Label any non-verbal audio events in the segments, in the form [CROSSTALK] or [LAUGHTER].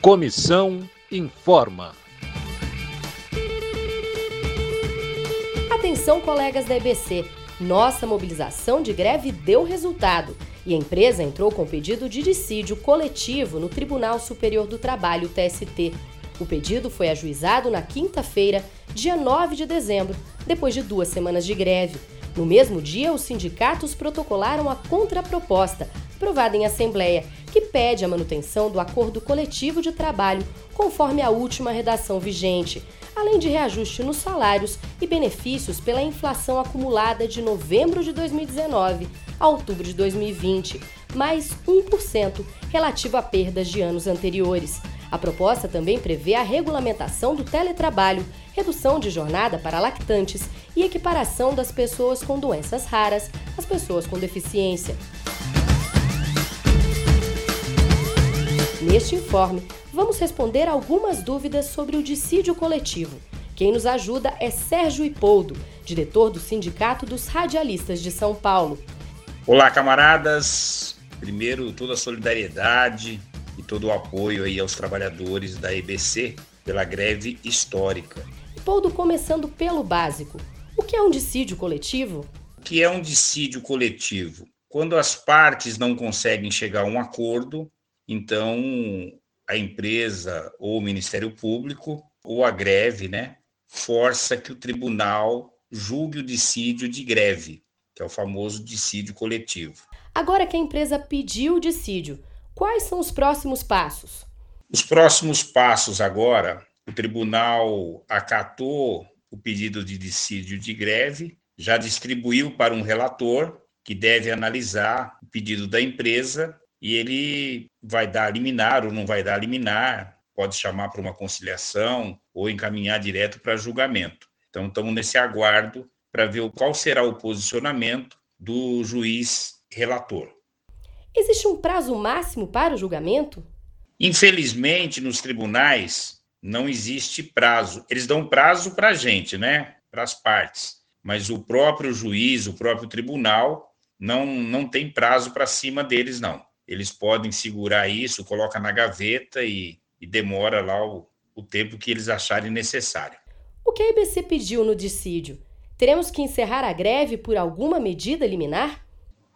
Comissão informa. Atenção, colegas da EBC. Nossa mobilização de greve deu resultado e a empresa entrou com pedido de dissídio coletivo no Tribunal Superior do Trabalho, TST. O pedido foi ajuizado na quinta-feira, dia 9 de dezembro, depois de duas semanas de greve. No mesmo dia, os sindicatos protocolaram a contraproposta, aprovada em Assembleia, que pede a manutenção do acordo coletivo de trabalho, conforme a última redação vigente, além de reajuste nos salários e benefícios pela inflação acumulada de novembro de 2019 a outubro de 2020, mais 1% relativo a perdas de anos anteriores. A proposta também prevê a regulamentação do teletrabalho, redução de jornada para lactantes e equiparação das pessoas com doenças raras às pessoas com deficiência. Neste informe, vamos responder algumas dúvidas sobre o dissídio coletivo. Quem nos ajuda é Sérgio Ipoldo, diretor do Sindicato dos Radialistas de São Paulo. Olá, camaradas. Primeiro, toda a solidariedade e todo o apoio aí aos trabalhadores da EBC pela greve histórica. Ipoldo, começando pelo básico. O que é um dissídio coletivo? O que é um dissídio coletivo? Quando as partes não conseguem chegar a um acordo então, a empresa ou o Ministério Público ou a greve, né, força que o tribunal julgue o dissídio de greve, que é o famoso dissídio coletivo. Agora que a empresa pediu o dissídio, quais são os próximos passos? Os próximos passos agora, o tribunal acatou o pedido de dissídio de greve, já distribuiu para um relator que deve analisar o pedido da empresa e ele vai dar liminar ou não vai dar liminar, pode chamar para uma conciliação ou encaminhar direto para julgamento. Então, estamos nesse aguardo para ver qual será o posicionamento do juiz relator. Existe um prazo máximo para o julgamento? Infelizmente, nos tribunais não existe prazo. Eles dão prazo para a gente, né? Para as partes. Mas o próprio juiz, o próprio tribunal, não, não tem prazo para cima deles, não eles podem segurar isso, coloca na gaveta e, e demora lá o, o tempo que eles acharem necessário. O que a IBC pediu no dissídio? Teremos que encerrar a greve por alguma medida liminar?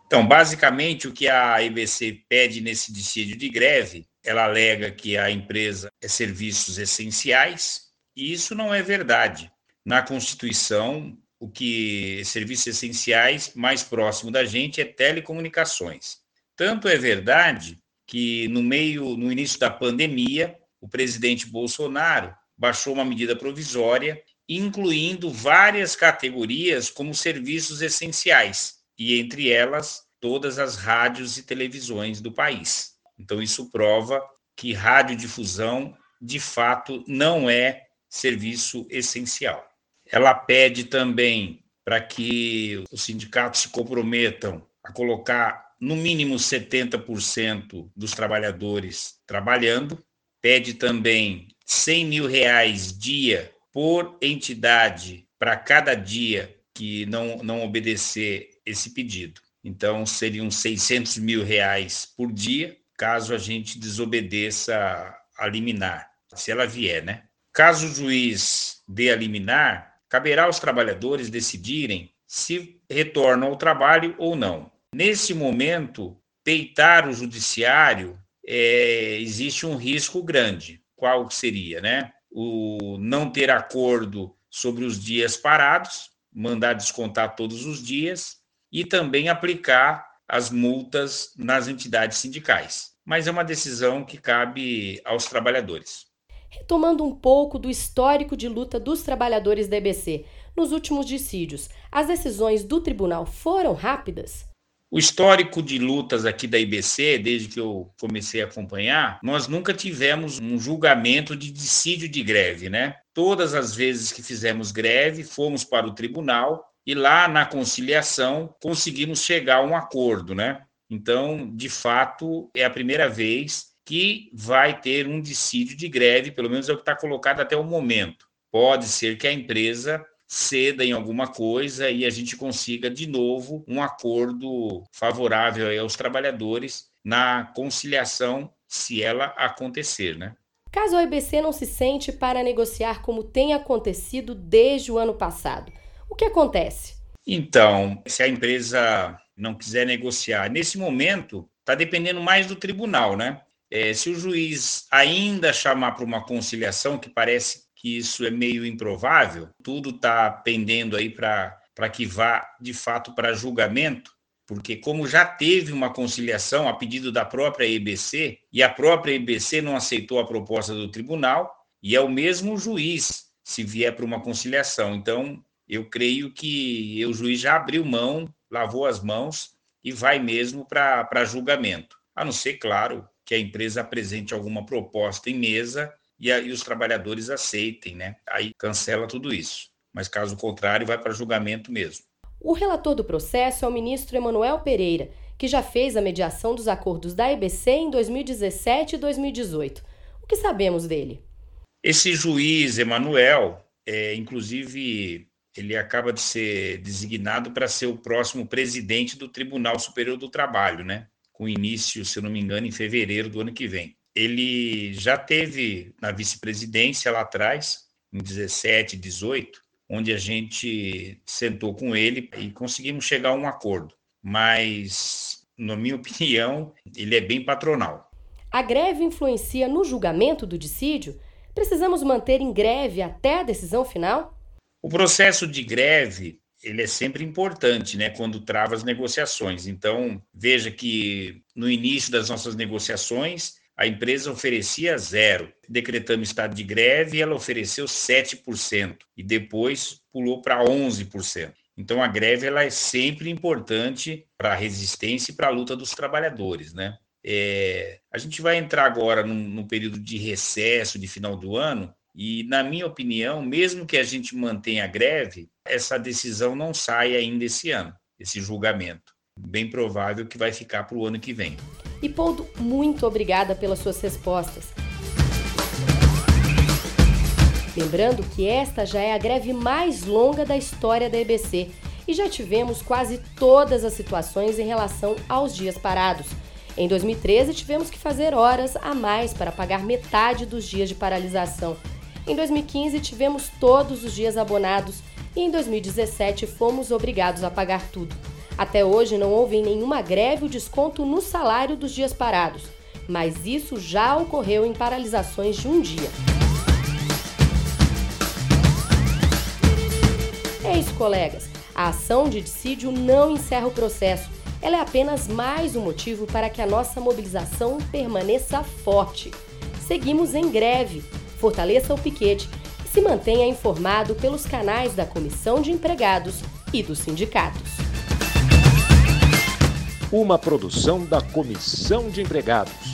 Então, basicamente, o que a IBC pede nesse dissídio de greve, ela alega que a empresa é serviços essenciais, e isso não é verdade. Na Constituição, o que serviços essenciais mais próximo da gente é telecomunicações. Tanto é verdade que no meio, no início da pandemia, o presidente Bolsonaro baixou uma medida provisória, incluindo várias categorias como serviços essenciais, e entre elas todas as rádios e televisões do país. Então isso prova que radiodifusão de fato não é serviço essencial. Ela pede também para que os sindicatos se comprometam a colocar no mínimo 70% dos trabalhadores trabalhando, pede também 100 mil reais dia por entidade para cada dia que não, não obedecer esse pedido. Então, seriam 600 mil reais por dia, caso a gente desobedeça a liminar, se ela vier, né? Caso o juiz dê a liminar, caberá aos trabalhadores decidirem se retornam ao trabalho ou não. Nesse momento, peitar o judiciário é, existe um risco grande. Qual seria, né? O não ter acordo sobre os dias parados, mandar descontar todos os dias e também aplicar as multas nas entidades sindicais. Mas é uma decisão que cabe aos trabalhadores. Retomando um pouco do histórico de luta dos trabalhadores da EBC, nos últimos dissídios, as decisões do tribunal foram rápidas? O histórico de lutas aqui da IBC, desde que eu comecei a acompanhar, nós nunca tivemos um julgamento de dissídio de greve, né? Todas as vezes que fizemos greve, fomos para o tribunal e lá na conciliação conseguimos chegar a um acordo, né? Então, de fato, é a primeira vez que vai ter um dissídio de greve, pelo menos é o que está colocado até o momento. Pode ser que a empresa ceda em alguma coisa e a gente consiga de novo um acordo favorável aos trabalhadores na conciliação, se ela acontecer, né? caso a EBC não se sente para negociar como tem acontecido desde o ano passado. O que acontece? Então, se a empresa não quiser negociar, nesse momento está dependendo mais do tribunal, né? É, se o juiz ainda chamar para uma conciliação, que parece que isso é meio improvável, tudo está pendendo aí para que vá de fato para julgamento, porque como já teve uma conciliação a pedido da própria EBC e a própria EBC não aceitou a proposta do tribunal e é o mesmo juiz se vier para uma conciliação. Então, eu creio que o juiz já abriu mão, lavou as mãos e vai mesmo para julgamento. A não ser, claro, que a empresa apresente alguma proposta em mesa e aí os trabalhadores aceitem, né? Aí cancela tudo isso. Mas caso contrário, vai para julgamento mesmo. O relator do processo é o ministro Emanuel Pereira, que já fez a mediação dos acordos da EBC em 2017 e 2018. O que sabemos dele? Esse juiz, Emanuel, é, inclusive, ele acaba de ser designado para ser o próximo presidente do Tribunal Superior do Trabalho, né? Com início, se não me engano, em fevereiro do ano que vem. Ele já teve na vice-presidência lá atrás, em 17, 18, onde a gente sentou com ele e conseguimos chegar a um acordo. Mas, na minha [LAUGHS] opinião, ele é bem patronal. A greve influencia no julgamento do dissídio? Precisamos manter em greve até a decisão final? O processo de greve ele é sempre importante, né, quando trava as negociações. Então, veja que no início das nossas negociações, a empresa oferecia zero. Decretamos estado de greve ela ofereceu 7%, e depois pulou para 11%. Então, a greve ela é sempre importante para a resistência e para a luta dos trabalhadores. Né? É, a gente vai entrar agora num, num período de recesso de final do ano, e, na minha opinião, mesmo que a gente mantenha a greve, essa decisão não sai ainda esse ano, esse julgamento. Bem provável que vai ficar para o ano que vem. E Poldo, muito obrigada pelas suas respostas. Lembrando que esta já é a greve mais longa da história da EBC e já tivemos quase todas as situações em relação aos dias parados. Em 2013, tivemos que fazer horas a mais para pagar metade dos dias de paralisação. Em 2015, tivemos todos os dias abonados e em 2017 fomos obrigados a pagar tudo. Até hoje não houve nenhuma greve o desconto no salário dos dias parados, mas isso já ocorreu em paralisações de um dia. É isso, colegas. A ação de dissídio não encerra o processo. Ela é apenas mais um motivo para que a nossa mobilização permaneça forte. Seguimos em greve. Fortaleça o piquete e se mantenha informado pelos canais da Comissão de Empregados e dos sindicatos uma produção da Comissão de Empregados.